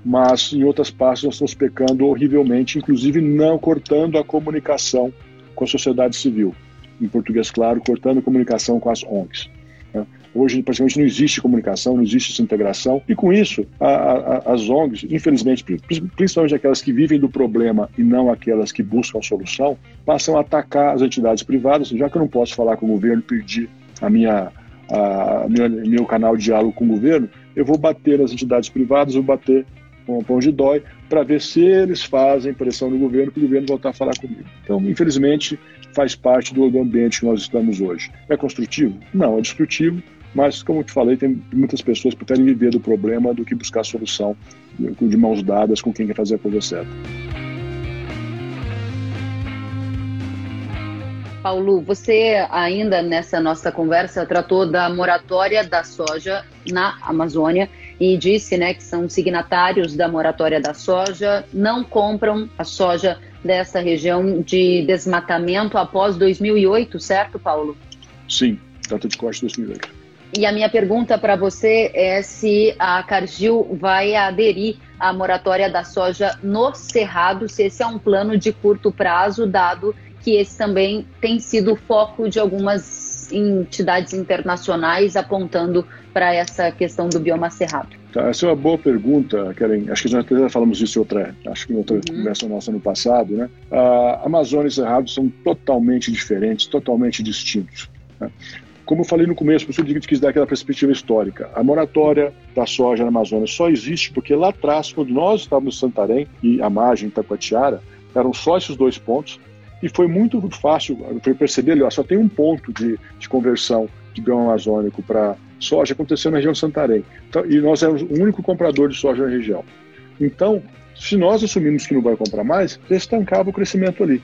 mas em outras pastas nós estamos pecando horrivelmente, inclusive não cortando a comunicação com a sociedade civil em português claro, cortando comunicação com as ONGs. Né? Hoje, praticamente, não existe comunicação, não existe essa integração, e com isso, a, a, as ONGs, infelizmente, principalmente aquelas que vivem do problema e não aquelas que buscam a solução, passam a atacar as entidades privadas, já que eu não posso falar com o governo, pedir a minha, a, meu, meu canal de diálogo com o governo, eu vou bater nas entidades privadas, vou bater com o pão de dói, para ver se eles fazem pressão no governo para o governo voltar a falar comigo. Então, infelizmente, faz parte do, ambiente que nós estamos hoje. É construtivo? Não, é destrutivo, mas, como eu te falei, tem muitas pessoas que preferem viver do problema do que buscar solução de mãos dadas com quem quer fazer a coisa certa. Paulo, você ainda nessa nossa conversa tratou da moratória da soja na Amazônia e disse né, que são signatários da moratória da soja, não compram a soja dessa região de desmatamento após 2008, certo, Paulo? Sim, data de corte 2008. E a minha pergunta para você é se a Cargill vai aderir à moratória da soja no Cerrado, se esse é um plano de curto prazo, dado que esse também tem sido foco de algumas entidades internacionais apontando para essa questão do bioma cerrado. Tá, essa é uma boa pergunta, Karen. Acho que nós já falamos isso em outra, acho que em outra uhum. conversa nossa no passado, né? Amazônia e Cerrado são totalmente diferentes, totalmente distintos. Né? Como eu falei no começo, por isso quis dar aquela perspectiva histórica. A moratória da soja na Amazônia só existe porque lá atrás, quando nós estávamos em Santarém e a margem Taquatiara, eram só esses dois pontos, e foi muito fácil foi perceber, ali, só tem um ponto de, de conversão de bioma amazônico para soja aconteceu na região de Santarém. Então, e nós éramos o único comprador de soja na região. Então, se nós assumimos que não vai comprar mais, estancava o crescimento ali.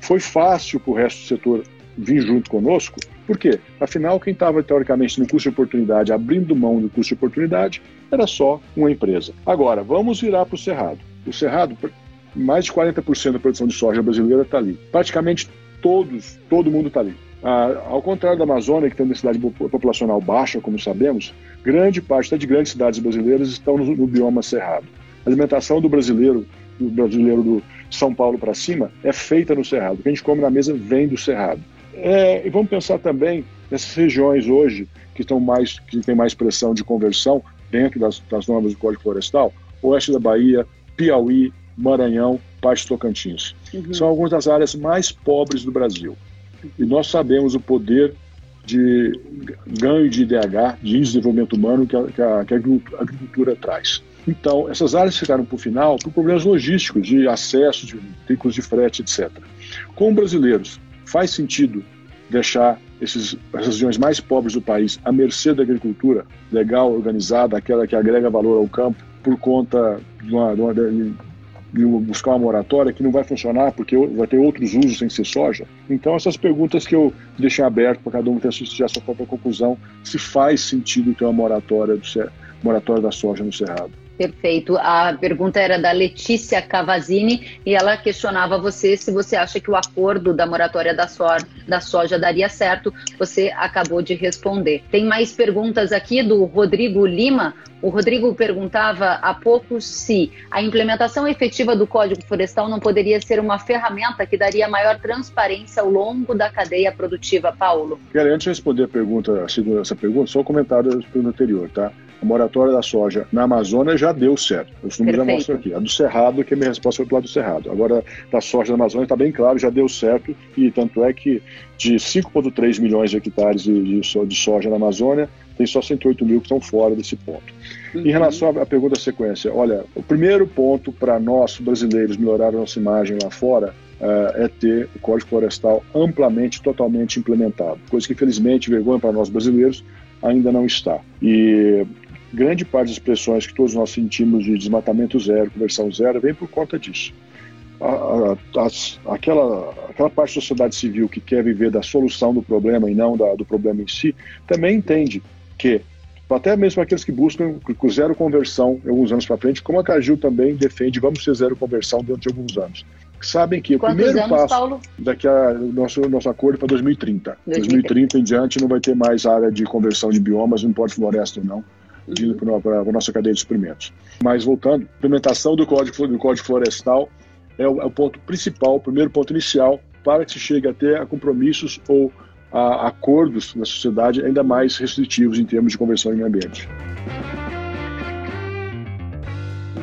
Foi fácil para o resto do setor vir junto conosco, por quê? Afinal, quem estava teoricamente no custo de oportunidade, abrindo mão do custo de oportunidade, era só uma empresa. Agora, vamos virar para o Cerrado. O Cerrado, mais de 40% da produção de soja brasileira está ali. Praticamente todos, todo mundo está ali. Ah, ao contrário da Amazônia, que tem densidade populacional baixa, como sabemos, grande parte de grandes cidades brasileiras estão no, no bioma cerrado. A alimentação do brasileiro, do brasileiro do São Paulo para cima, é feita no cerrado. O que a gente come na mesa vem do cerrado. É, e vamos pensar também nessas regiões hoje que estão mais que tem mais pressão de conversão dentro das, das normas do Código Florestal, oeste da Bahia, Piauí, Maranhão, parte Tocantins. Uhum. São algumas das áreas mais pobres do Brasil. E nós sabemos o poder de ganho de IDH, de índice de desenvolvimento humano, que a, que a, que a agricultura traz. Então, essas áreas ficaram para o final por problemas logísticos, de acesso, de ciclos de frete, etc. Como brasileiros, faz sentido deixar esses, essas regiões mais pobres do país à mercê da agricultura legal, organizada, aquela que agrega valor ao campo, por conta de, uma, de, uma, de buscar uma moratória que não vai funcionar porque vai ter outros usos sem ser soja? Então, essas perguntas que eu deixei aberto para cada um ter a sua própria conclusão, se faz sentido ter uma moratória, do, moratória da soja no Cerrado. Perfeito. A pergunta era da Letícia Cavazini e ela questionava você se você acha que o acordo da moratória da, so da soja daria certo. Você acabou de responder. Tem mais perguntas aqui do Rodrigo Lima. O Rodrigo perguntava há pouco se a implementação efetiva do Código Florestal não poderia ser uma ferramenta que daria maior transparência ao longo da cadeia produtiva, Paulo. Quero antes de responder a pergunta, a segunda, essa pergunta, só um comentário da pergunta anterior, tá? A moratória da soja na Amazônia já deu certo. Os números já mostram aqui. A do Cerrado, que é a minha resposta foi do lado do Cerrado. Agora, da soja na Amazônia está bem claro, já deu certo, e tanto é que de 5,3 milhões de hectares de, de, soja na Amazônia, tem só 108 mil que estão fora desse ponto. Uhum. Em relação à pergunta da sequência, olha, o primeiro ponto para nós, brasileiros, melhorar a nossa imagem lá fora Uh, é ter o Código Florestal amplamente, totalmente implementado. Coisa que, infelizmente, vergonha para nós brasileiros, ainda não está. E grande parte das pressões que todos nós sentimos de desmatamento zero, conversão zero, vem por conta disso. A, a, a, aquela, aquela parte da sociedade civil que quer viver da solução do problema e não da, do problema em si, também entende que, até mesmo aqueles que buscam zero conversão alguns anos para frente, como a Cagil também defende, vamos ter zero conversão dentro de alguns anos. Sabem que Quantos o primeiro anos, passo Paulo? daqui a nosso nosso acordo para 2030. 2030. 2030 em diante não vai ter mais área de conversão de biomas, não importa floresta ou não de para a nossa cadeia de suprimentos. Mas voltando, a implementação do Código, do Código Florestal é o, é o ponto principal, o primeiro ponto inicial para que se chegue até a compromissos ou a acordos na sociedade ainda mais restritivos em termos de conversão em ambiente.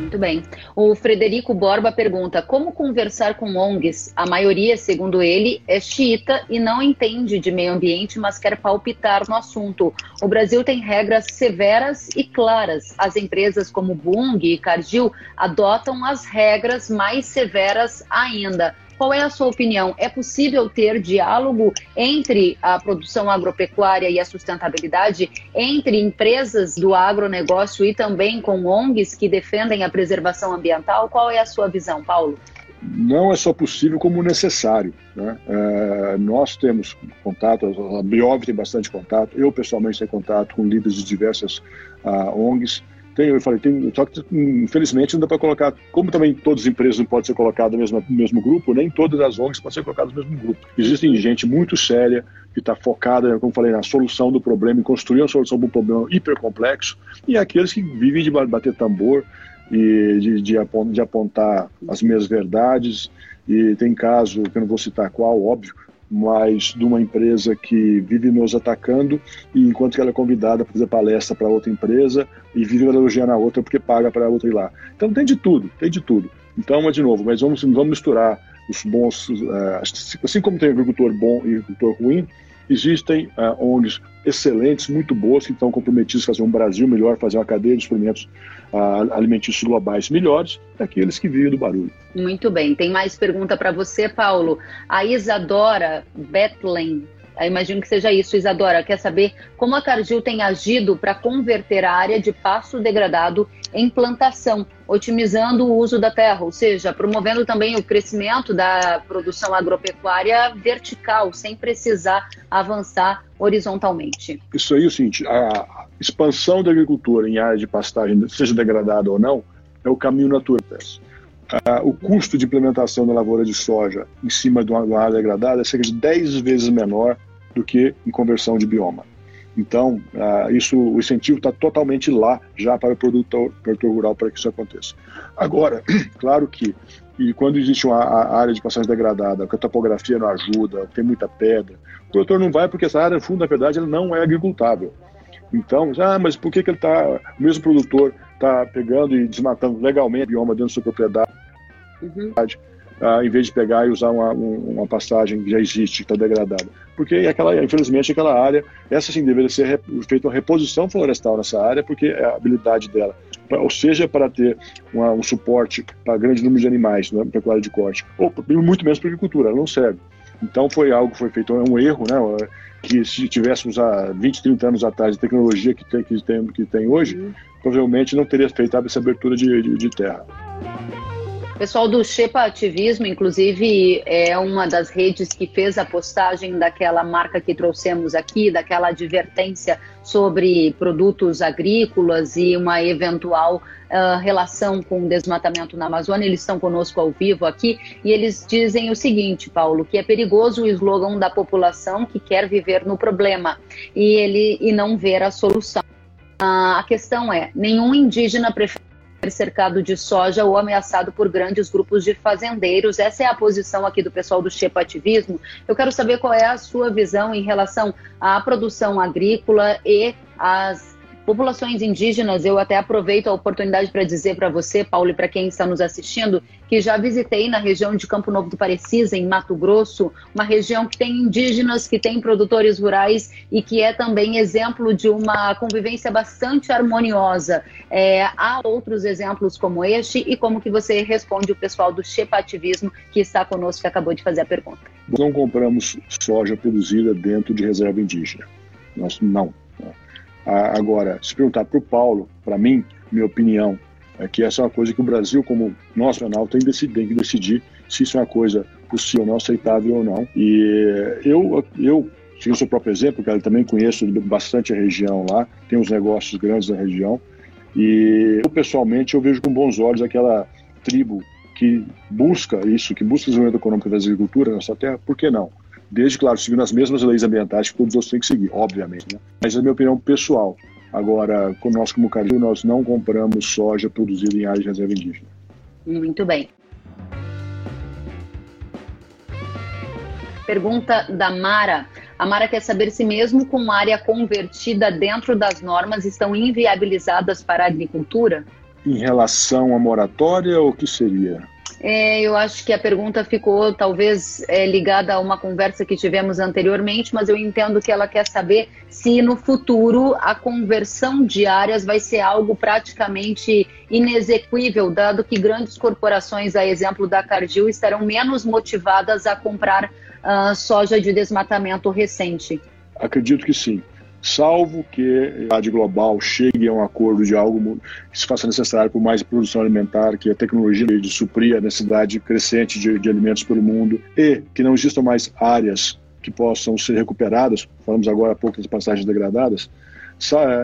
Muito bem. O Frederico Borba pergunta: como conversar com ONGs? A maioria, segundo ele, é xiita e não entende de meio ambiente, mas quer palpitar no assunto. O Brasil tem regras severas e claras. As empresas como Bung e Cargill adotam as regras mais severas ainda. Qual é a sua opinião? É possível ter diálogo entre a produção agropecuária e a sustentabilidade, entre empresas do agronegócio e também com ONGs que defendem a preservação ambiental? Qual é a sua visão, Paulo? não é só possível como necessário. Né? É, nós temos contato, a Biov tem bastante contato, eu pessoalmente tenho contato com líderes de diversas uh, ONGs, tem, eu falei, tem, só que infelizmente não dá para colocar, como também todas as empresas não podem ser colocadas no mesmo, no mesmo grupo, nem todas as ONGs podem ser colocadas no mesmo grupo. Existem gente muito séria que está focada, como falei, na solução do problema, em construir uma solução para um problema hipercomplexo, e aqueles que vivem de bater tambor e de, de, de apontar as minhas verdades, e tem caso, que eu não vou citar qual, óbvio, mas de uma empresa que vive nos atacando e enquanto que ela é convidada para fazer palestra para outra empresa e vive elogiando a outra porque paga para a outra ir lá. Então tem de tudo, tem de tudo. Então, de novo, mas vamos, vamos misturar os bons, uh, assim como tem agricultor bom e agricultor ruim, existem uh, ONGs excelentes, muito boas, que estão comprometidas a fazer um Brasil melhor, fazer uma cadeia de suprimentos uh, alimentícios globais melhores, daqueles que vivem do barulho. Muito bem. Tem mais pergunta para você, Paulo. A Isadora Bethlen eu imagino que seja isso, Isadora. Quer saber como a Cargill tem agido para converter a área de pasto degradado em plantação, otimizando o uso da terra, ou seja, promovendo também o crescimento da produção agropecuária vertical, sem precisar avançar horizontalmente. Isso aí seguinte: a expansão da agricultura em área de pastagem, seja degradada ou não, é o caminho natural. Uh, o custo de implementação da lavoura de soja em cima de uma área degradada é cerca de 10 vezes menor do que em conversão de bioma. Então, uh, isso, o incentivo está totalmente lá já para o produtor, produtor rural para que isso aconteça. Agora, claro que e quando existe uma área de passagem degradada, que a topografia não ajuda, tem muita pedra, o produtor não vai porque essa área, fundo, na verdade, ela não é agricultável. Então, ah, mas por que, que ele está, o mesmo produtor está pegando e desmatando legalmente o bioma dentro da sua propriedade? Uhum uh, em vez de pegar e usar uma, uma pastagem que já existe, que está degradada. Porque aquela, infelizmente aquela área, essa sim deveria ser feita uma reposição florestal nessa área, porque é a habilidade dela. Ou seja, para ter uma, um suporte para grande número de animais, na é? pecuária de corte, ou muito menos para agricultura, ela não serve. Então foi algo que foi feito, é um erro, né? Que se tivéssemos há 20, 30 anos atrás a tecnologia que tem, que tem, que tem hoje, uhum. provavelmente não teria feito essa abertura de, de, de terra pessoal do Shepa Ativismo, inclusive, é uma das redes que fez a postagem daquela marca que trouxemos aqui, daquela advertência sobre produtos agrícolas e uma eventual uh, relação com o desmatamento na Amazônia. Eles estão conosco ao vivo aqui e eles dizem o seguinte, Paulo, que é perigoso o slogan da população que quer viver no problema e ele e não ver a solução. Uh, a questão é, nenhum indígena prefere cercado de soja ou ameaçado por grandes grupos de fazendeiros. Essa é a posição aqui do pessoal do Chepativismo. Eu quero saber qual é a sua visão em relação à produção agrícola e às populações indígenas, eu até aproveito a oportunidade para dizer para você, Paulo, e para quem está nos assistindo, que já visitei na região de Campo Novo do Parecisa, em Mato Grosso, uma região que tem indígenas, que tem produtores rurais e que é também exemplo de uma convivência bastante harmoniosa. É, há outros exemplos como este e como que você responde o pessoal do Chepativismo que está conosco, que acabou de fazer a pergunta. Não compramos soja produzida dentro de reserva indígena. Nós não. Agora, se perguntar para o Paulo, para mim, minha opinião, é que essa é uma coisa que o Brasil, como nacional, tem, tem que decidir se isso é uma coisa possível, não aceitável ou não. E eu, eu sigo o seu próprio exemplo, cara, também conheço bastante a região lá, tem uns negócios grandes na região, e eu, pessoalmente, eu vejo com bons olhos aquela tribo que busca isso, que busca o desenvolvimento econômico da agricultura na nossa terra, por que não? Desde, claro, seguindo as mesmas leis ambientais que todos os outros têm que seguir, obviamente. Né? Mas é a minha opinião pessoal. Agora, nós como Caril, nós não compramos soja produzida em áreas de reserva indígena. Muito bem. Pergunta da Mara. A Mara quer saber se mesmo com área convertida dentro das normas estão inviabilizadas para a agricultura? Em relação à moratória, o que seria? É, eu acho que a pergunta ficou talvez é, ligada a uma conversa que tivemos anteriormente, mas eu entendo que ela quer saber se no futuro a conversão de áreas vai ser algo praticamente inexequível, dado que grandes corporações, a exemplo da Cargill, estarão menos motivadas a comprar uh, soja de desmatamento recente. Acredito que sim salvo que a de global chegue a um acordo de algo que se faça necessário por mais produção alimentar, que a tecnologia de suprir a necessidade crescente de, de alimentos pelo mundo e que não existam mais áreas que possam ser recuperadas, falamos agora há pouco das passagens degradadas,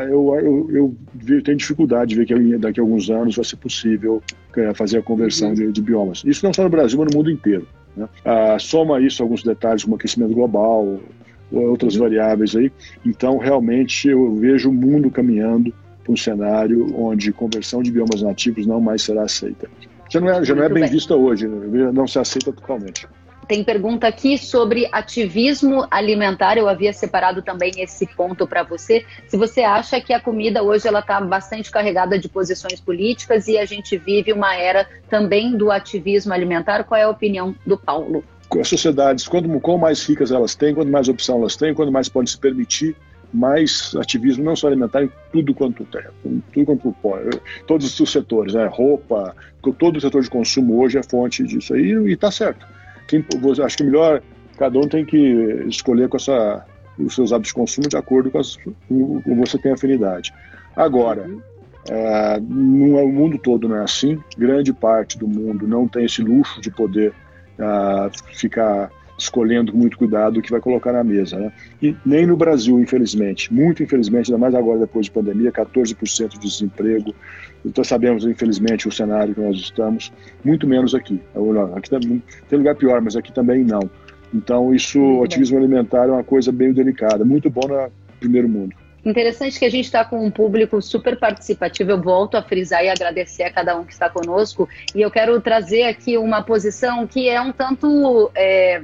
eu, eu, eu, tenho dificuldade de ver que daqui a alguns anos vai ser possível é, fazer a conversão uhum. de, de, biomas. Isso não só no Brasil, mas no mundo inteiro. Né? Ah, soma isso alguns detalhes como aquecimento global, outras variáveis aí. Então, realmente, eu vejo o mundo caminhando para um cenário onde conversão de biomas nativos não mais será aceita. Já não é, já não é bem, bem vista hoje, né? não se aceita totalmente. Tem pergunta aqui sobre ativismo alimentar. Eu havia separado também esse ponto para você. Se você acha que a comida hoje ela está bastante carregada de posições políticas e a gente vive uma era também do ativismo alimentar, qual é a opinião do Paulo? As sociedades, quanto, quanto mais ricas elas têm, quanto mais opção elas têm, quanto mais podem se permitir, mais ativismo, não só alimentar, em tudo quanto tem, tudo quanto pode, todos os setores, né? roupa, todo o setor de consumo hoje é fonte disso aí e está certo. Quem, acho que melhor cada um tem que escolher com essa, os seus hábitos de consumo de acordo com, as, com, você tem afinidade. Agora, é, no, o mundo todo não é assim. Grande parte do mundo não tem esse luxo de poder uh, ficar escolhendo com muito cuidado o que vai colocar na mesa. Né? E nem no Brasil, infelizmente, muito infelizmente, ainda mais agora depois de pandemia, 14% de desemprego. Então sabemos, infelizmente, o cenário que nós estamos, muito menos aqui. Aqui tem lugar pior, mas aqui também não. Então isso, o ativismo alimentar é uma coisa bem delicada, muito bom no primeiro mundo. Interessante que a gente está com um público super participativo. Eu volto a frisar e agradecer a cada um que está conosco. E eu quero trazer aqui uma posição que é um tanto. É,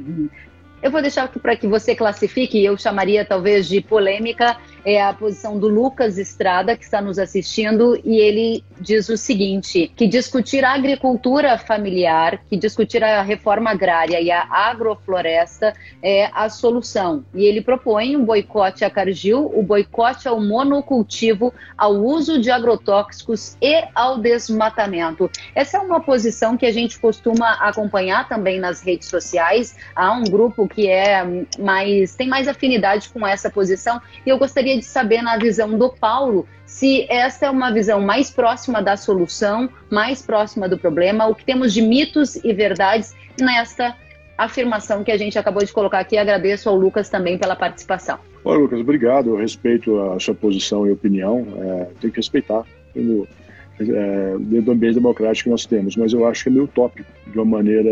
eu vou deixar para que você classifique, eu chamaria talvez de polêmica, é a posição do Lucas Estrada, que está nos assistindo, e ele diz o seguinte: que discutir a agricultura familiar, que discutir a reforma agrária e a agrofloresta é a solução. E ele propõe um boicote à Cargill, o boicote ao monocultivo, ao uso de agrotóxicos e ao desmatamento. Essa é uma posição que a gente costuma acompanhar também nas redes sociais. Há um grupo que é mais tem mais afinidade com essa posição e eu gostaria gostaria de saber, na visão do Paulo, se essa é uma visão mais próxima da solução, mais próxima do problema, o que temos de mitos e verdades nesta afirmação que a gente acabou de colocar aqui. Agradeço ao Lucas também pela participação. Olha, Lucas, obrigado. Eu respeito a sua posição e opinião. É, tem que respeitar é, dentro do ambiente democrático que nós temos, mas eu acho que é meio utópico, de uma maneira.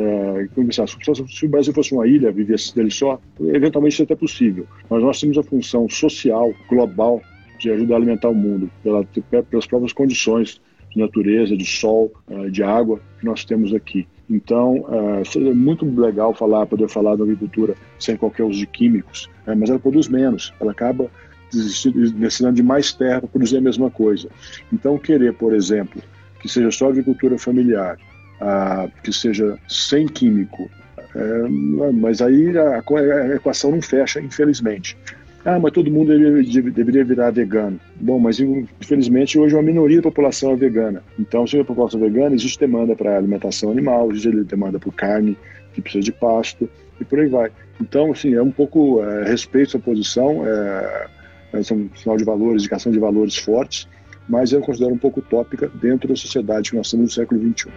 Se o Brasil fosse uma ilha, vivesse dele só, eventualmente isso é até possível. Mas nós temos a função social, global, de ajudar a alimentar o mundo, pela, pelas próprias condições de natureza, de sol, é, de água que nós temos aqui. Então, é, é muito legal falar, poder falar da agricultura sem qualquer uso de químicos, é, mas ela produz menos, ela acaba destinando de mais terra para produzir a mesma coisa. Então, querer, por exemplo, que seja só agricultura familiar, ah, que seja sem químico, é, mas aí a, a, equação não fecha, infelizmente. Ah, mas todo mundo deveria, deveria virar vegano. Bom, mas infelizmente hoje uma minoria da população é vegana. Então, se a população é vegana, existe demanda para alimentação animal, existe demanda por carne, que precisa de pasto, e por aí vai. Então, assim, é um pouco é, respeito à posição, é, né, são um sinal de valores, indicação de valores fortes, mas eu considero um pouco utópica dentro da sociedade que nós temos no século XXI.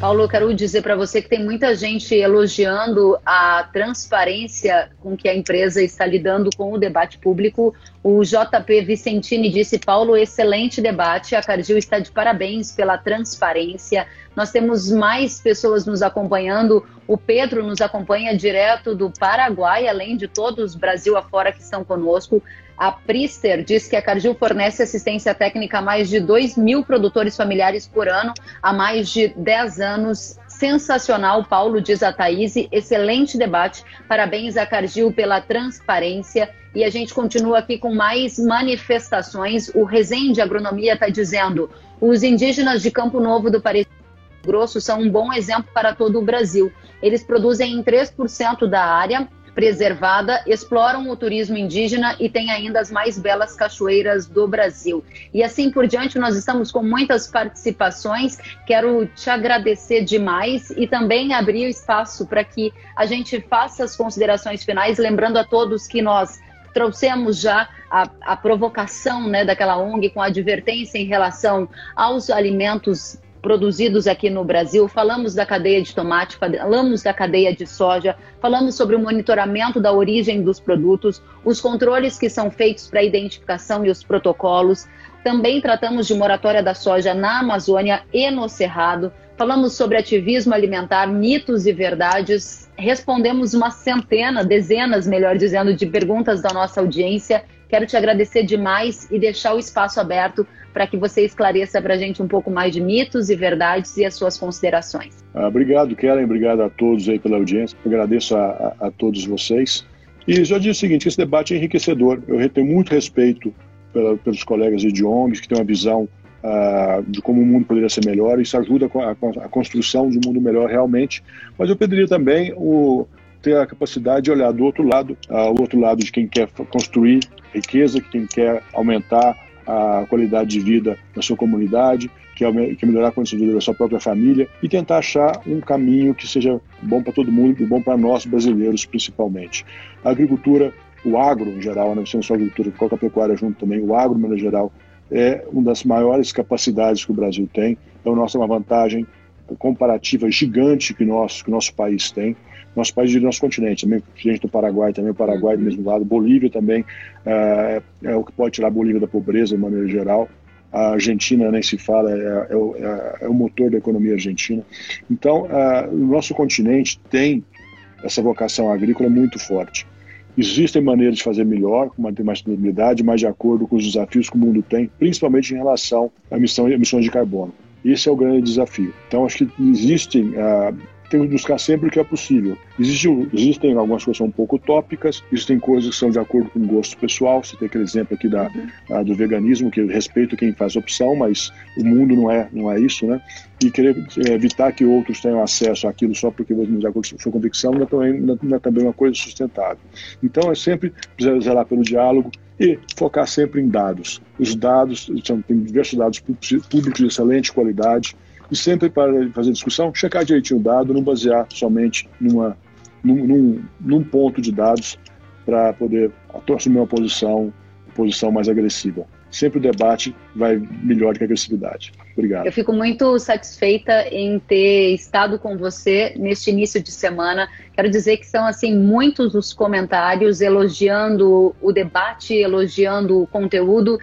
Paulo, eu quero dizer para você que tem muita gente elogiando a transparência com que a empresa está lidando com o debate público. O JP Vicentini disse: Paulo, excelente debate. A Cargill está de parabéns pela transparência. Nós temos mais pessoas nos acompanhando. O Pedro nos acompanha direto do Paraguai, além de todos Brasil afora que estão conosco. A Prister diz que a Cargill fornece assistência técnica a mais de 2 mil produtores familiares por ano há mais de 10 anos. Sensacional, Paulo, diz a Thaís. Excelente debate. Parabéns a Cargill pela transparência. E a gente continua aqui com mais manifestações. O Resende Agronomia está dizendo: os indígenas de Campo Novo do Paris Grosso são um bom exemplo para todo o Brasil. Eles produzem em 3% da área preservada, exploram o turismo indígena e têm ainda as mais belas cachoeiras do Brasil. E assim por diante, nós estamos com muitas participações. Quero te agradecer demais e também abrir o espaço para que a gente faça as considerações finais, lembrando a todos que nós trouxemos já a, a provocação né, daquela ONG com advertência em relação aos alimentos produzidos aqui no Brasil, falamos da cadeia de tomate, falamos da cadeia de soja, falamos sobre o monitoramento da origem dos produtos, os controles que são feitos para identificação e os protocolos. Também tratamos de moratória da soja na Amazônia e no Cerrado. Falamos sobre ativismo alimentar, mitos e verdades. Respondemos uma centena, dezenas, melhor dizendo, de perguntas da nossa audiência. Quero te agradecer demais e deixar o espaço aberto para que você esclareça para a gente um pouco mais de mitos e verdades e as suas considerações. Ah, obrigado, Kellen. Obrigado a todos aí pela audiência. Agradeço a, a, a todos vocês. E já disse o seguinte: esse debate é enriquecedor. Eu tenho muito respeito pela, pelos colegas de ONGs que têm uma visão uh, de como o mundo poderia ser melhor. Isso ajuda a, a, construção de um mundo melhor realmente. Mas eu pediria também o, ter a capacidade de olhar do outro lado, uh, o outro lado de quem quer construir riqueza, quem quer aumentar a qualidade de vida da sua comunidade, que é melhorar a condição de vida da sua própria família e tentar achar um caminho que seja bom para todo mundo e bom para nós brasileiros principalmente. A agricultura, o agro em geral, não sendo só a agricultura, qualquer pecuária junto também, o agro, em geral, é uma das maiores capacidades que o Brasil tem. Então, é uma vantagem comparativa gigante que, nós, que nosso país tem nosso país e nosso continente, também gente do Paraguai, também o Paraguai do mesmo lado, Bolívia também é, é, o que pode tirar a Bolívia da pobreza de maneira geral. A Argentina nem se fala, é, é, o, é, é o motor da economia argentina. Então, é, o nosso continente tem essa vocação agrícola muito forte. Existem maneiras de fazer melhor, com manter mais sustentabilidade, mais de acordo com os desafios que o mundo tem, principalmente em relação a emissões de carbono. Esse é o grande desafio. Então, acho que existem uh, temos que buscar sempre o que é possível. Existe, existem algumas coisas um pouco utópicas, existem coisas que são de acordo com o gosto pessoal. Você tem aquele exemplo aqui da, uhum. do veganismo, que eu respeito quem faz opção, mas o mundo não é, não é isso, né? E querer é, evitar que outros tenham acesso àquilo só porque você não de acordo com sua convicção não é, também, não é também uma coisa sustentável. Então é sempre zelar pelo diálogo e focar sempre em dados. Os dados, são, tem diversos dados públicos de excelente qualidade, e sempre para fazer discussão, checar direitinho o dado, não basear somente numa, num, num, num ponto de dados para poder assumir uma posição, posição mais agressiva. Sempre o debate vai melhor que a agressividade. Obrigado. Eu fico muito satisfeita em ter estado com você neste início de semana. Quero dizer que são assim muitos os comentários elogiando o debate, elogiando o conteúdo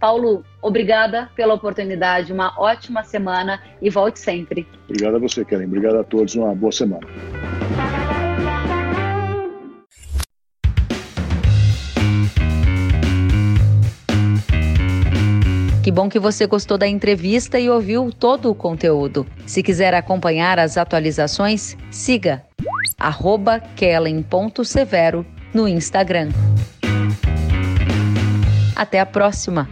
Paulo, obrigada pela oportunidade, uma ótima semana e volte sempre. Obrigado a você, Karen. Obrigado a todos, uma boa semana. Que bom que você gostou da entrevista e ouviu todo o conteúdo. Se quiser acompanhar as atualizações, siga kellen.severo no Instagram. Até a próxima!